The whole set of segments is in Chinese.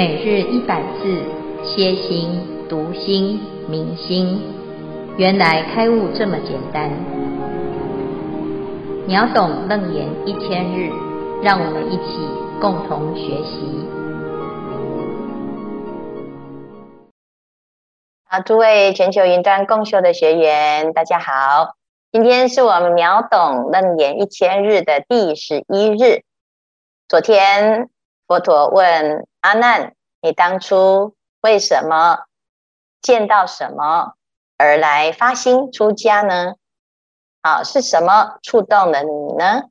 每日一百字，歇心、读心、明心，原来开悟这么简单。秒懂楞严一千日，让我们一起共同学习。好，诸位全球云端共修的学员，大家好。今天是我们秒懂楞严一千日的第十一日。昨天。佛陀问阿难：“你当初为什么见到什么而来发心出家呢？啊，是什么触动了你呢？”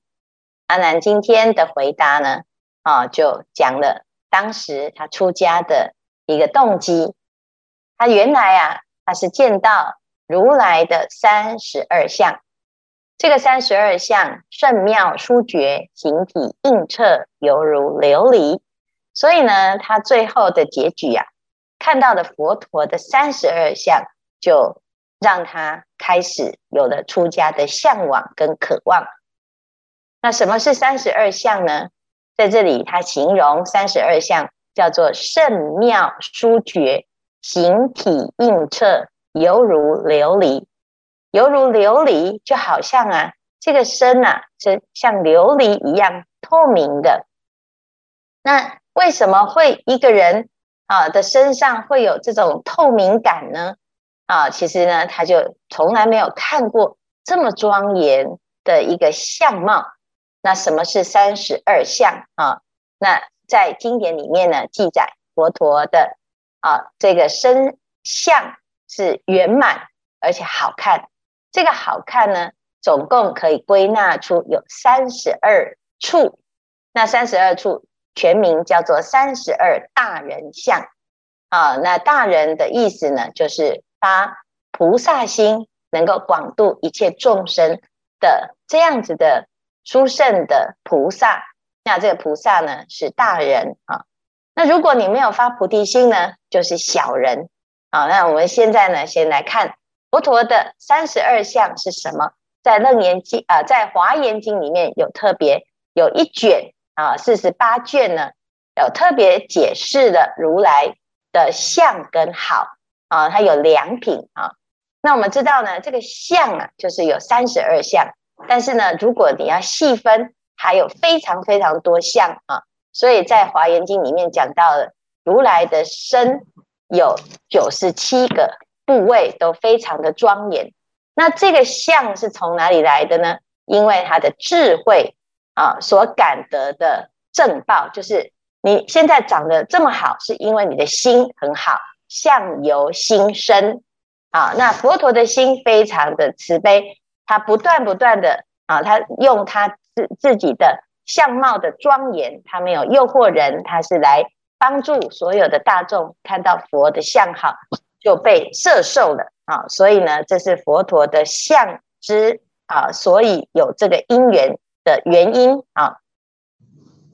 阿难今天的回答呢，啊，就讲了当时他出家的一个动机。他原来啊，他是见到如来的三十二相。这个三十二相甚妙殊绝，形体映彻，犹如琉璃。所以呢，他最后的结局啊，看到的佛陀的三十二相，就让他开始有了出家的向往跟渴望。那什么是三十二相呢？在这里，他形容三十二相叫做甚妙殊绝，形体映彻，犹如琉璃。犹如琉璃，就好像啊，这个身啊，是像琉璃一样透明的。那为什么会一个人啊的身上会有这种透明感呢？啊，其实呢，他就从来没有看过这么庄严的一个相貌。那什么是三十二相啊？那在经典里面呢，记载佛陀的啊这个身相是圆满而且好看。这个好看呢，总共可以归纳出有三十二处。那三十二处全名叫做三十二大人像啊。那大人的意思呢，就是发菩萨心，能够广度一切众生的这样子的殊胜的菩萨。那这个菩萨呢，是大人啊。那如果你没有发菩提心呢，就是小人啊。那我们现在呢，先来看。佛陀的三十二相是什么？在楞严经啊，在华严经里面有特别有一卷啊，四十八卷呢，有特别解释了如来的相跟好啊，它有两品啊。那我们知道呢，这个相啊，就是有三十二相，但是呢，如果你要细分，还有非常非常多相啊。所以在华严经里面讲到了如来的身有九十七个。部位都非常的庄严，那这个相是从哪里来的呢？因为他的智慧啊所感得的正报，就是你现在长得这么好，是因为你的心很好，相由心生啊。那佛陀的心非常的慈悲，他不断不断的啊，他用他自自己的相貌的庄严，他没有诱惑人，他是来帮助所有的大众看到佛的相好。就被摄受了啊，所以呢，这是佛陀的相之啊，所以有这个因缘的原因啊。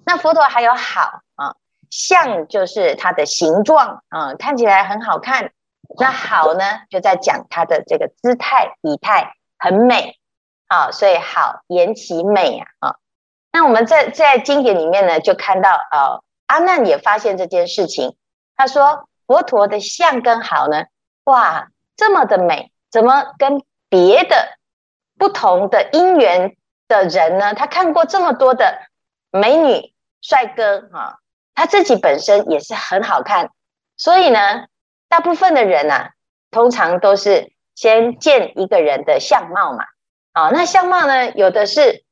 那佛陀还有好啊，相就是它的形状啊，看起来很好看。那好呢，就在讲它的这个姿态仪态很美啊，所以好言其美啊啊。那我们在在经典里面呢，就看到啊，阿难也发现这件事情，他说。佛陀的相更好呢？哇，这么的美，怎么跟别的不同的因缘的人呢？他看过这么多的美女帅哥啊，他自己本身也是很好看，所以呢，大部分的人啊，通常都是先见一个人的相貌嘛。啊，那相貌呢，有的是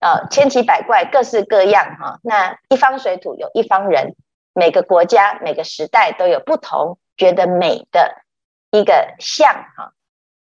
呃千奇百怪，各式各样哈。那一方水土有一方人。每个国家、每个时代都有不同觉得美的一个像哈。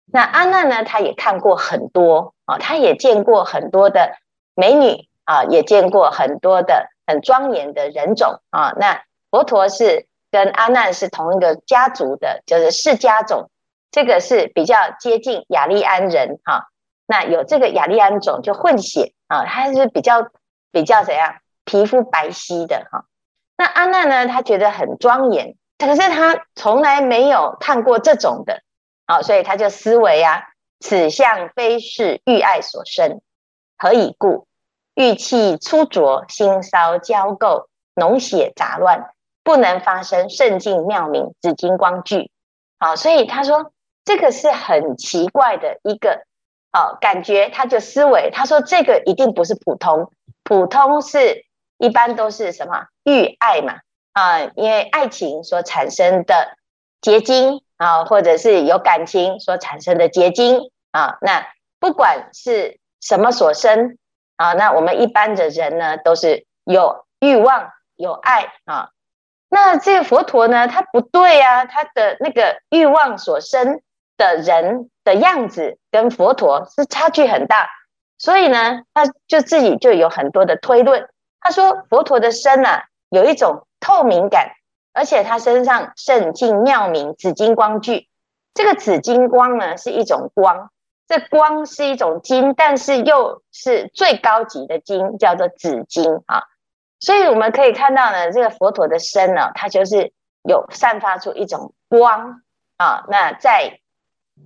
那阿难呢，他也看过很多啊，他也见过很多的美女啊，也见过很多的很庄严的人种啊。那佛陀是跟阿难是同一个家族的，就是释迦种，这个是比较接近雅利安人哈。那有这个雅利安种就混血啊，他是比较比较怎样，皮肤白皙的哈。那阿难呢？他觉得很庄严，可是他从来没有看过这种的，好，所以他就思维啊，此相非是欲爱所生，何以故？欲气粗浊，心骚交垢，脓血杂乱，不能发生圣净妙明紫金光聚。好，所以他说这个是很奇怪的一个好感觉，他就思维，他说这个一定不是普通，普通是一般都是什么欲爱嘛啊，因为爱情所产生的结晶啊，或者是有感情所产生的结晶啊，那不管是什么所生啊，那我们一般的人呢，都是有欲望、有爱啊。那这个佛陀呢，他不对啊，他的那个欲望所生的人的样子跟佛陀是差距很大，所以呢，他就自己就有很多的推论。他说佛陀的身啊，有一种透明感，而且他身上圣净妙明紫金光聚。这个紫金光呢，是一种光。这光是一种金，但是又是最高级的金，叫做紫金啊。所以我们可以看到呢，这个佛陀的身呢，它就是有散发出一种光啊。那在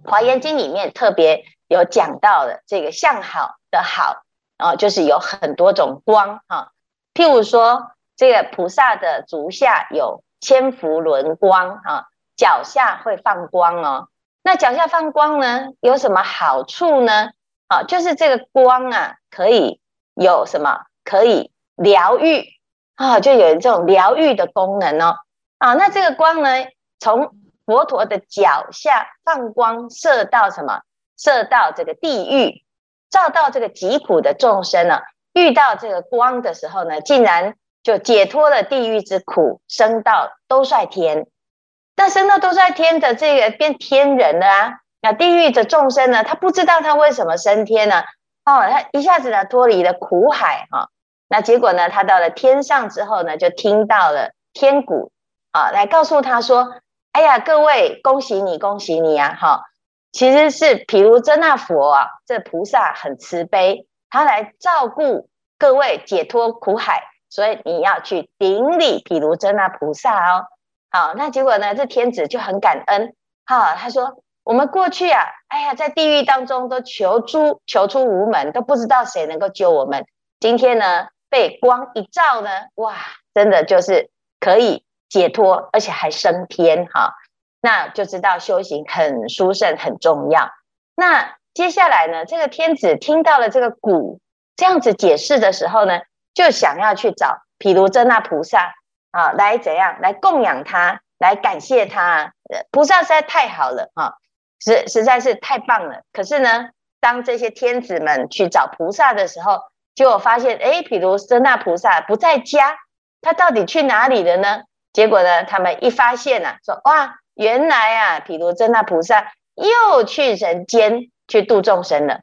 《华严经》里面特别有讲到的这个相好的好啊，就是有很多种光啊。譬如说，这个菩萨的足下有千佛轮光啊，脚下会放光哦。那脚下放光呢，有什么好处呢？啊，就是这个光啊，可以有什么？可以疗愈啊，就有这种疗愈的功能哦。啊，那这个光呢，从佛陀的脚下放光，射到什么？射到这个地狱，照到这个疾苦的众生呢、遇到这个光的时候呢，竟然就解脱了地狱之苦，升到兜率天。但升到兜率天的这个变天人了啊，那地狱的众生呢，他不知道他为什么升天呢？哦，他一下子呢脱离了苦海哈，那结果呢，他到了天上之后呢，就听到了天鼓啊，来告诉他说：“哎呀，各位，恭喜你，恭喜你啊！哈，其实是毗卢遮那佛啊，这菩萨很慈悲，他来照顾各位解脱苦海，所以你要去顶礼毗卢遮那菩萨哦。”好，那结果呢？这天子就很感恩。哈，他说：“我们过去啊，哎呀，在地狱当中都求出求出无门，都不知道谁能够救我们。今天呢，被光一照呢，哇，真的就是可以解脱，而且还升天。哈，那就知道修行很殊胜，很重要。那接下来呢，这个天子听到了这个鼓这样子解释的时候呢，就想要去找毗卢遮那菩萨。”啊，来怎样来供养他，来感谢他，菩萨实在太好了啊，实实在是太棒了。可是呢，当这些天子们去找菩萨的时候，结果发现，哎，毗卢遮那菩萨不在家，他到底去哪里了呢？结果呢，他们一发现啊，说哇，原来啊，毗卢遮那菩萨又去人间去度众生了，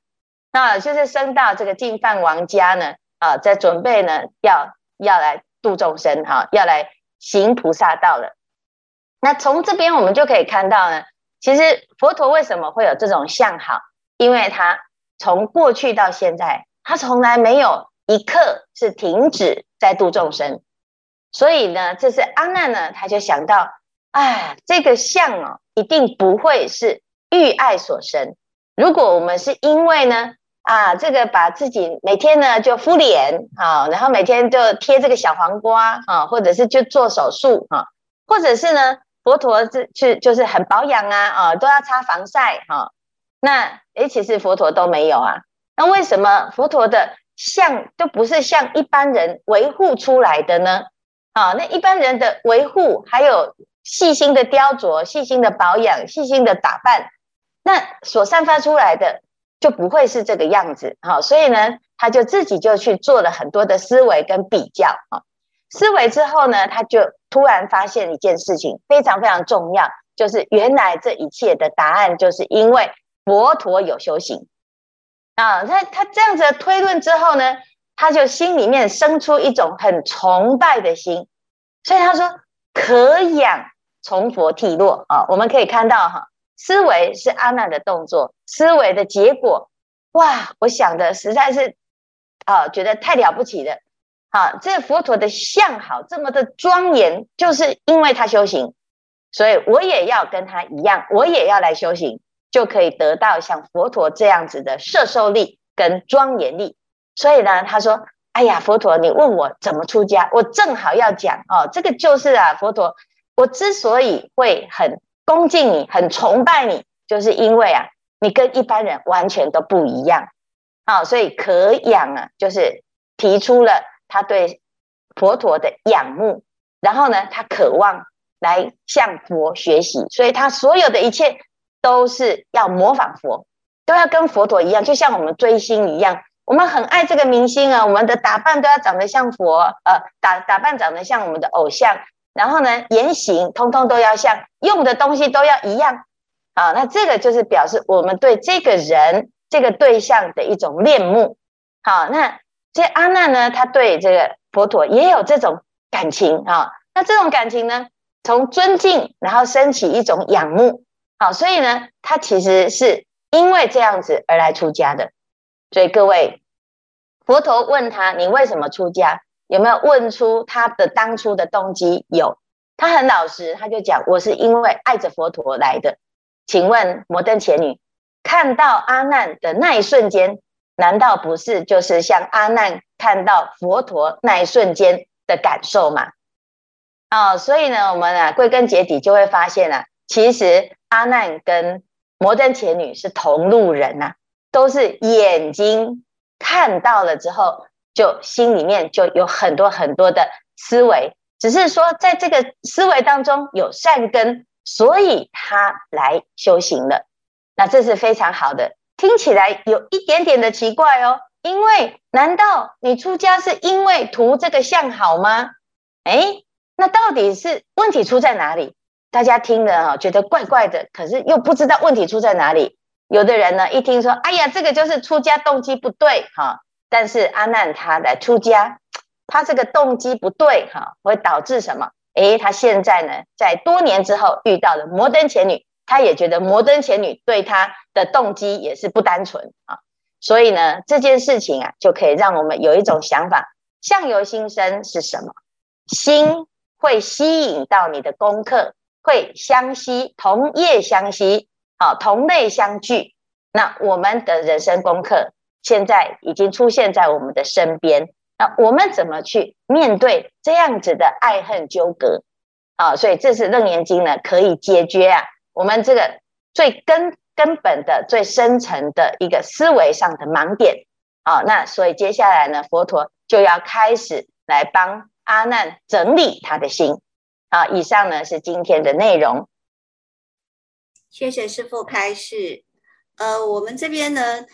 那就是升到这个净饭王家呢，啊，在准备呢，要要来。度众生哈，要来行菩萨道了。那从这边我们就可以看到呢，其实佛陀为什么会有这种相好？因为他从过去到现在，他从来没有一刻是停止在度众生。所以呢，这是阿难呢，他就想到，哎，这个相哦，一定不会是欲爱所生。如果我们是因为呢，啊，这个把自己每天呢就敷脸啊，然后每天就贴这个小黄瓜啊，或者是就做手术啊，或者是呢，佛陀是去就是很保养啊啊，都要擦防晒哈、啊。那诶，其实佛陀都没有啊。那为什么佛陀的像都不是像一般人维护出来的呢？啊，那一般人的维护还有细心的雕琢、细心的保养、细心的打扮，那所散发出来的。就不会是这个样子，好，所以呢，他就自己就去做了很多的思维跟比较，啊，思维之后呢，他就突然发现一件事情非常非常重要，就是原来这一切的答案，就是因为佛陀有修行啊。他他这样子推论之后呢，他就心里面生出一种很崇拜的心，所以他说可仰从佛涕落啊，我们可以看到哈。思维是阿难的动作，思维的结果，哇！我想的实在是，啊，觉得太了不起了。好，这佛陀的相好这么的庄严，就是因为他修行，所以我也要跟他一样，我也要来修行，就可以得到像佛陀这样子的摄受力跟庄严力。所以呢，他说哎呀，佛陀，你问我怎么出家，我正好要讲哦，这个就是啊，佛陀，我之所以会很恭敬你，很崇拜你，就是因为啊，你跟一般人完全都不一样，啊、所以可仰啊，就是提出了他对佛陀的仰慕，然后呢，他渴望来向佛学习，所以他所有的一切都是要模仿佛，都要跟佛陀一样，就像我们追星一样。我们很爱这个明星啊，我们的打扮都要长得像佛，呃，打打扮长得像我们的偶像，然后呢，言行通通都要像，用的东西都要一样，啊，那这个就是表示我们对这个人、这个对象的一种恋慕。好，那这阿难呢，他对这个佛陀也有这种感情啊，那这种感情呢，从尊敬然后升起一种仰慕，好，所以呢，他其实是因为这样子而来出家的。所以各位，佛陀问他：“你为什么出家？有没有问出他的当初的动机？”有，他很老实，他就讲：“我是因为爱着佛陀来的。”请问摩登伽女看到阿难的那一瞬间，难道不是就是像阿难看到佛陀那一瞬间的感受吗？哦，所以呢，我们啊归根结底就会发现啊，其实阿难跟摩登伽女是同路人呐、啊。都是眼睛看到了之后，就心里面就有很多很多的思维，只是说在这个思维当中有善根，所以他来修行了。那这是非常好的，听起来有一点点的奇怪哦。因为难道你出家是因为图这个相好吗？诶，那到底是问题出在哪里？大家听了啊，觉得怪怪的，可是又不知道问题出在哪里。有的人呢，一听说，哎呀，这个就是出家动机不对哈。但是阿难他来出家，他这个动机不对哈，会导致什么？诶，他现在呢，在多年之后遇到了摩登伽女，他也觉得摩登伽女对他的动机也是不单纯啊。所以呢，这件事情啊，就可以让我们有一种想法：相由心生是什么？心会吸引到你的功课，会相吸，同业相吸。好，同类相聚，那我们的人生功课现在已经出现在我们的身边。那我们怎么去面对这样子的爱恨纠葛？啊，所以这是《楞严经》呢，可以解决啊我们这个最根根本的、最深层的一个思维上的盲点。啊，那所以接下来呢，佛陀就要开始来帮阿难整理他的心。啊，以上呢是今天的内容。谢谢师父开示。呃，我们这边呢，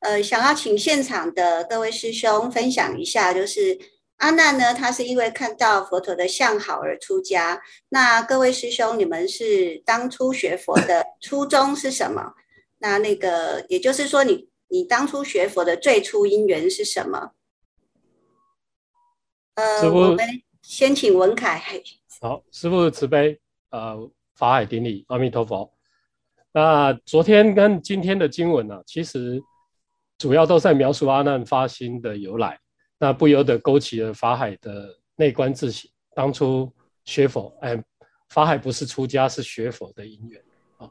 呃，想要请现场的各位师兄分享一下，就是阿难呢，他是因为看到佛陀的相好而出家。那各位师兄，你们是当初学佛的初衷是什么？那那个，也就是说你，你你当初学佛的最初因缘是什么？呃，师父我们先请文凯。好，师父慈悲，呃，法海顶礼，阿弥陀佛。那昨天跟今天的经文呢、啊，其实主要都在描述阿难发心的由来，那不由得勾起了法海的内观自省。当初学佛，哎，法海不是出家，是学佛的因缘啊。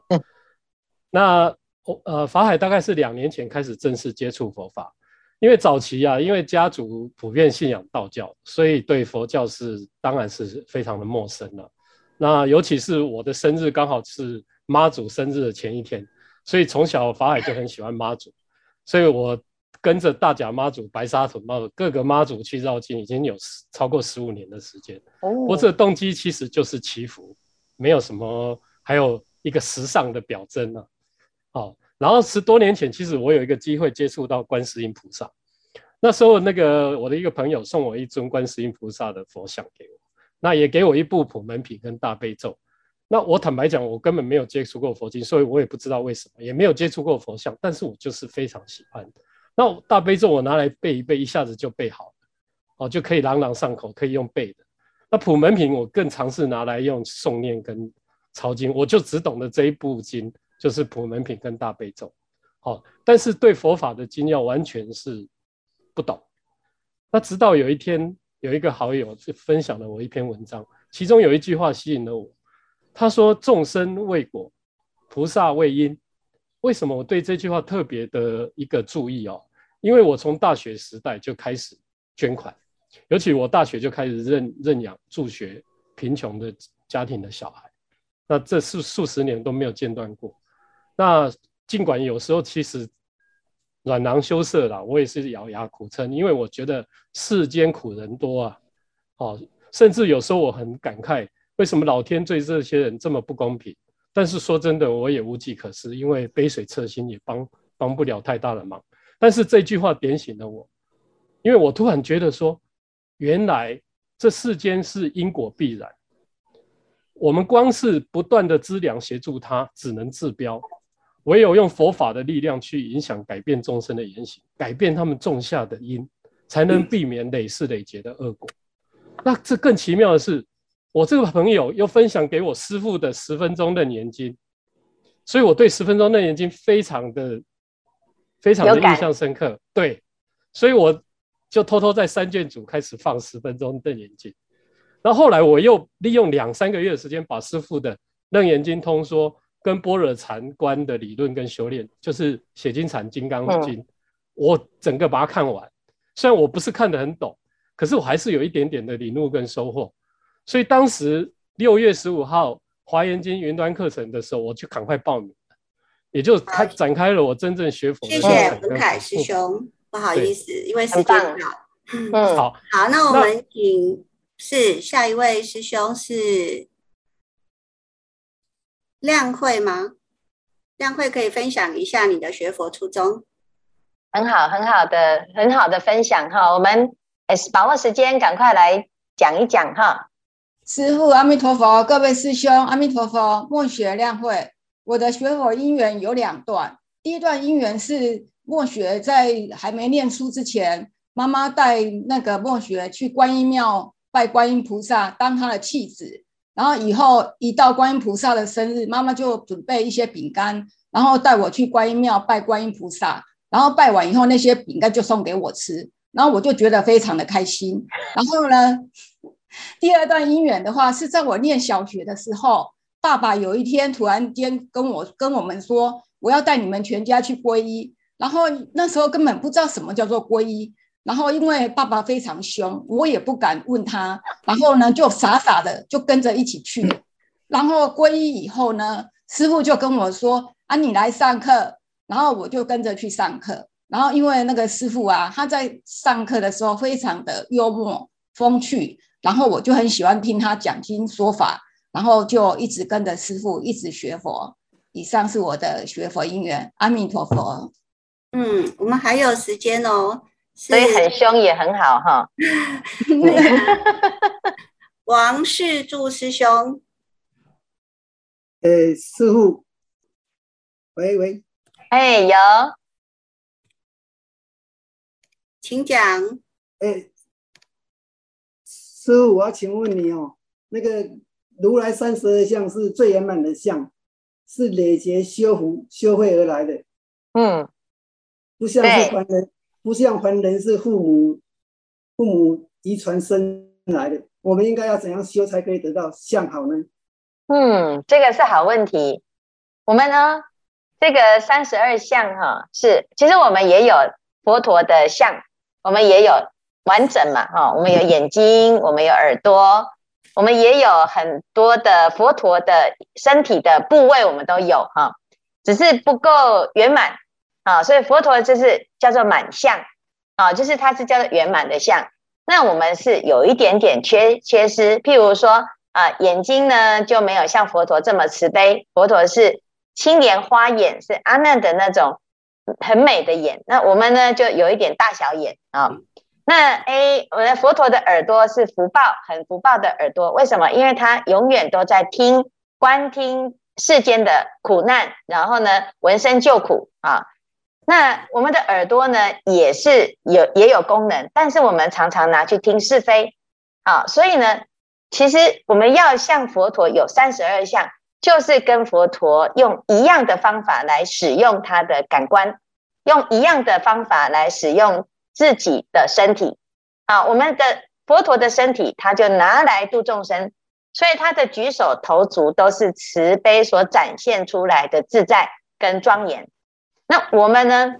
那呃，法海大概是两年前开始正式接触佛法，因为早期啊，因为家族普遍信仰道教，所以对佛教是当然是非常的陌生了。那尤其是我的生日刚好是。妈祖生日的前一天，所以从小法海就很喜欢妈祖，所以我跟着大甲妈祖、白沙屯妈祖各个妈祖去绕境，已经有超过十五年的时间。我这个动机其实就是祈福，没有什么，还有一个时尚的表征呢、啊。哦，然后十多年前，其实我有一个机会接触到观世音菩萨，那时候那个我的一个朋友送我一尊观世音菩萨的佛像给我，那也给我一部普门品跟大悲咒。那我坦白讲，我根本没有接触过佛经，所以我也不知道为什么，也没有接触过佛像，但是我就是非常喜欢。那大悲咒我拿来背一背，一下子就背好了，哦，就可以朗朗上口，可以用背的。那普门品我更尝试拿来用诵念跟抄经，我就只懂得这一部经，就是普门品跟大悲咒。好，但是对佛法的经要完全是不懂。那直到有一天，有一个好友就分享了我一篇文章，其中有一句话吸引了我。他说：“众生为果，菩萨为因。”为什么我对这句话特别的一个注意哦？因为我从大学时代就开始捐款。尤其我大学就开始认认养助学贫穷的家庭的小孩，那这数数十年都没有间断过。那尽管有时候其实软囊羞涩啦，我也是咬牙苦撑，因为我觉得世间苦人多啊，哦，甚至有时候我很感慨，为什么老天对这些人这么不公平？但是说真的，我也无计可施，因为杯水车薪也帮帮不了太大的忙。但是这句话点醒了我，因为我突然觉得说。原来这世间是因果必然，我们光是不断的资粮协助他，只能治标，唯有用佛法的力量去影响、改变众生的言行，改变他们种下的因，才能避免累世累劫的恶果。那这更奇妙的是，我这个朋友又分享给我师傅的十分钟楞严经，所以我对十分钟楞严经非常的、非常的印象深刻。对，所以我。就偷偷在三卷组开始放十分钟楞严经，然后后来我又利用两三个月的时间，把师傅的楞严经通说跟般若禅观的理论跟修炼，就是写经禅金刚经，我整个把它看完。虽然我不是看得很懂，可是我还是有一点点的领悟跟收获。所以当时六月十五号华严经云端课程的时候，我就赶快报名，也就开展开了我真正学佛的。谢谢文凯师兄。不好意思，因为时间不到。嗯，好，好，那我们请是下一位师兄是亮慧吗？亮慧可以分享一下你的学佛初衷。很好，很好的，很好的分享哈。我们把握时间，赶快来讲一讲哈。师父阿弥陀佛，各位师兄阿弥陀佛，末学亮慧。我的学佛因缘有两段，第一段因缘是。末学在还没念书之前，妈妈带那个末学去观音庙拜观音菩萨，当他的弃子。然后以后一到观音菩萨的生日，妈妈就准备一些饼干，然后带我去观音庙拜观音菩萨。然后拜完以后，那些饼干就送给我吃，然后我就觉得非常的开心。然后呢，第二段因缘的话，是在我念小学的时候，爸爸有一天突然间跟我跟我们说，我要带你们全家去皈依。然后那时候根本不知道什么叫做皈依，然后因为爸爸非常凶，我也不敢问他，然后呢就傻傻的就跟着一起去。然后皈依以后呢，师父就跟我说：“啊，你来上课。”然后我就跟着去上课。然后因为那个师父啊，他在上课的时候非常的幽默风趣，然后我就很喜欢听他讲经说法，然后就一直跟着师父一直学佛。以上是我的学佛因缘，阿弥陀佛。嗯，我们还有时间哦，所以很凶也很好哈。王世柱师兄，呃，师父，喂喂，哎，有，请讲。哎，师父，我要请问你哦，那个如来三十二相是最圆满的相，是累劫修福修慧而来的。嗯。不像是凡人，不像凡人是父母父母遗传生来的。我们应该要怎样修才可以得到相好呢？嗯，这个是好问题。我们呢，这个三十二相哈，是其实我们也有佛陀的相，我们也有完整嘛哈，我们有眼睛，我们有耳朵，我们也有很多的佛陀的身体的部位，我们都有哈，只是不够圆满。啊，所以佛陀就是叫做满相，啊，就是它是叫做圆满的相。那我们是有一点点缺缺失，譬如说啊，眼睛呢就没有像佛陀这么慈悲，佛陀是青莲花眼，是阿难的那种很美的眼。那我们呢就有一点大小眼啊。那 A，我们佛陀的耳朵是福报，很福报的耳朵。为什么？因为他永远都在听观听世间的苦难，然后呢闻声救苦啊。那我们的耳朵呢，也是有也有功能，但是我们常常拿去听是非，啊，所以呢，其实我们要像佛陀有三十二相，就是跟佛陀用一样的方法来使用他的感官，用一样的方法来使用自己的身体，啊，我们的佛陀的身体，他就拿来度众生，所以他的举手投足都是慈悲所展现出来的自在跟庄严。那我们呢？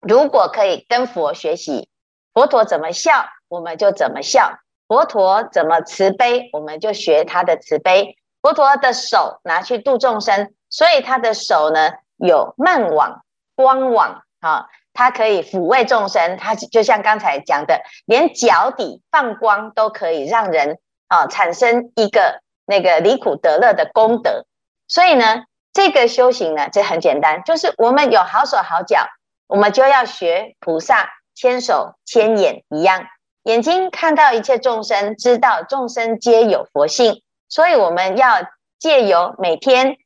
如果可以跟佛学习，佛陀怎么笑，我们就怎么笑；佛陀怎么慈悲，我们就学他的慈悲。佛陀的手拿去度众生，所以他的手呢有曼网、光网啊，它可以抚慰众生。它就像刚才讲的，连脚底放光都可以让人啊产生一个那个离苦得乐的功德。所以呢，这个修行呢，这很简单，就是我们有好手好脚，我们就要学菩萨千手千眼一样，眼睛看到一切众生，知道众生皆有佛性。所以我们要借由每天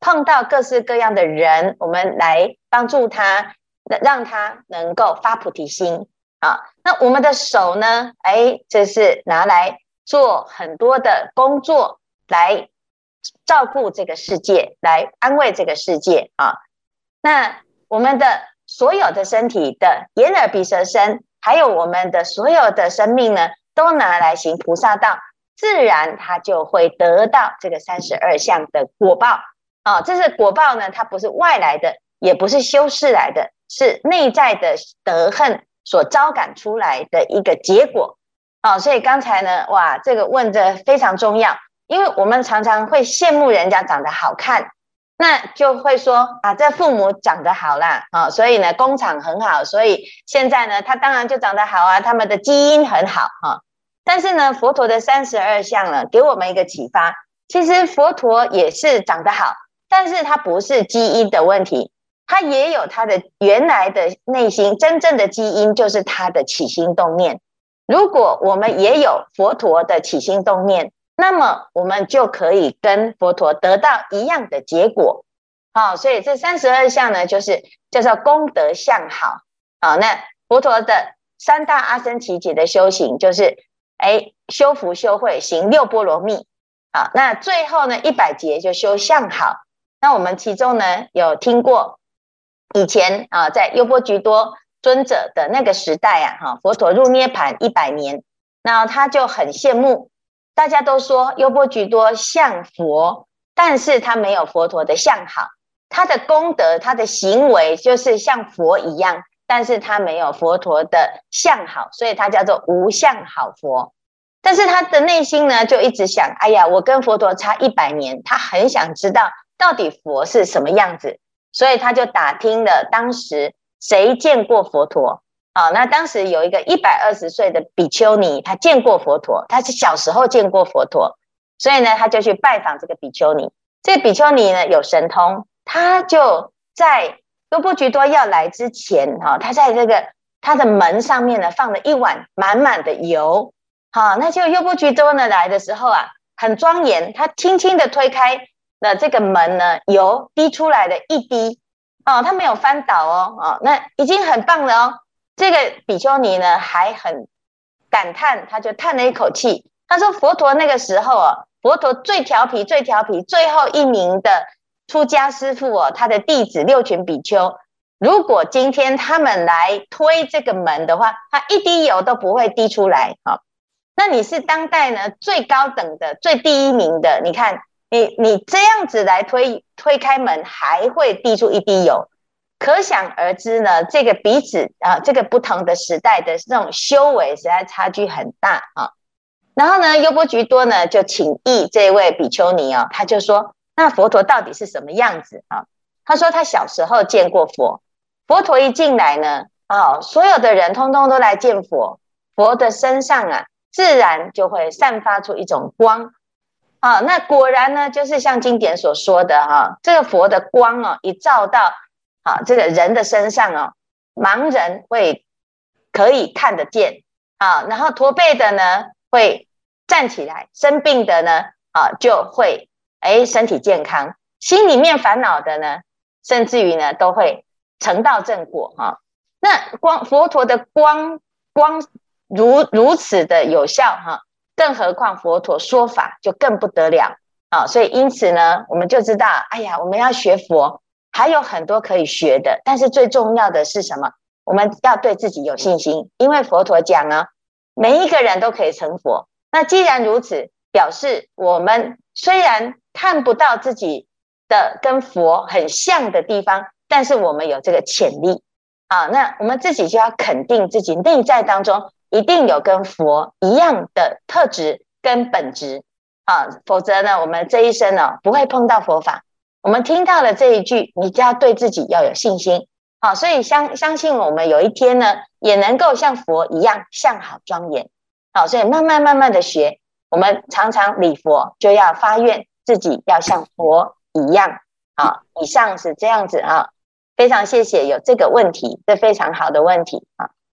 碰到各式各样的人，我们来帮助他，让他能够发菩提心啊。那我们的手呢？哎，这是拿来做很多的工作，来照顾这个世界，来安慰这个世界啊。那我们的所有的身体的眼耳鼻舌身，还有我们的所有的生命呢，都拿来行菩萨道。自然，他就会得到这个三十二相的果报啊！这是果报呢，它不是外来的，也不是修饰来的，是内在的德行所招感出来的一个结果啊！所以刚才呢，哇，这个问的非常重要，因为我们常常会羡慕人家长得好看，那就会说啊，这父母长得好啦啊，所以呢，工厂很好，所以现在呢，他当然就长得好啊，他们的基因很好啊。但是呢，佛陀的三十二相呢，给我们一个启发。其实佛陀也是长得好，但是他不是基因的问题，他也有他的原来的内心真正的基因，就是他的起心动念。如果我们也有佛陀的起心动念，那么我们就可以跟佛陀得到一样的结果。好，所以这三十二相呢，就是叫做功德相好。好，那佛陀的三大阿僧祇劫的修行就是。哎，修福修慧行六波罗蜜，好，那最后呢，一百劫就修相好。那我们其中呢，有听过以前啊，在优波居多尊者的那个时代啊，哈，佛陀入涅槃一百年，那他就很羡慕，大家都说优波居多像佛，但是他没有佛陀的相好，他的功德，他的行为就是像佛一样。但是他没有佛陀的相好，所以他叫做无相好佛。但是他的内心呢，就一直想：哎呀，我跟佛陀差一百年，他很想知道到底佛是什么样子，所以他就打听了当时谁见过佛陀。啊，那当时有一个一百二十岁的比丘尼，他见过佛陀，他是小时候见过佛陀，所以呢，他就去拜访这个比丘尼。这个比丘尼呢，有神通，他就在。优波居多要来之前，哈，他在这个他的门上面呢，放了一碗满满的油，好，那就优波居多呢来的时候啊，很庄严，他轻轻的推开那这个门呢，油滴出来的一滴，哦，它没有翻倒哦，哦，那已经很棒了哦。这个比丘尼呢还很感叹，他就叹了一口气，他说：“佛陀那个时候啊，佛陀最调皮，最调皮，最后一名的。”出家师父哦，他的弟子六群比丘，如果今天他们来推这个门的话，他一滴油都不会滴出来。好，那你是当代呢最高等的最第一名的，你看你你这样子来推推开门，还会滴出一滴油，可想而知呢，这个彼此啊，这个不同的时代的这种修为实在差距很大啊。然后呢，优波居多呢就请益这位比丘尼哦，他就说。那佛陀到底是什么样子啊？他说他小时候见过佛，佛陀一进来呢，啊，所有的人通通都来见佛，佛的身上啊，自然就会散发出一种光，啊，那果然呢，就是像经典所说的哈，这个佛的光哦，一照到啊这个人的身上哦，盲人会可以看得见，啊，然后驼背的呢会站起来，生病的呢啊就会。哎，身体健康，心里面烦恼的呢，甚至于呢，都会成道正果哈、那光佛陀的光光如如此的有效哈、更何况佛陀说法就更不得了啊、所以因此呢，我们就知道，哎呀，我们要学佛，还有很多可以学的，但是最重要的是什么？我们要对自己有信心，因为佛陀讲啊，每一个人都可以成佛。那既然如此，表示我们虽然看不到自己的跟佛很像的地方，但是我们有这个潜力啊，那我们自己就要肯定自己内在当中一定有跟佛一样的特质跟本质啊，否则呢，我们这一生呢不会碰到佛法。我们听到了这一句，你就要对自己要有信心，好，所以相相信我们有一天呢，也能够像佛一样相好庄严，好，所以慢慢慢慢的学，我们常常礼佛就要发愿自己要像佛一样，好，以上是这样子啊。非常谢谢有这个问题，这非常好的问题啊。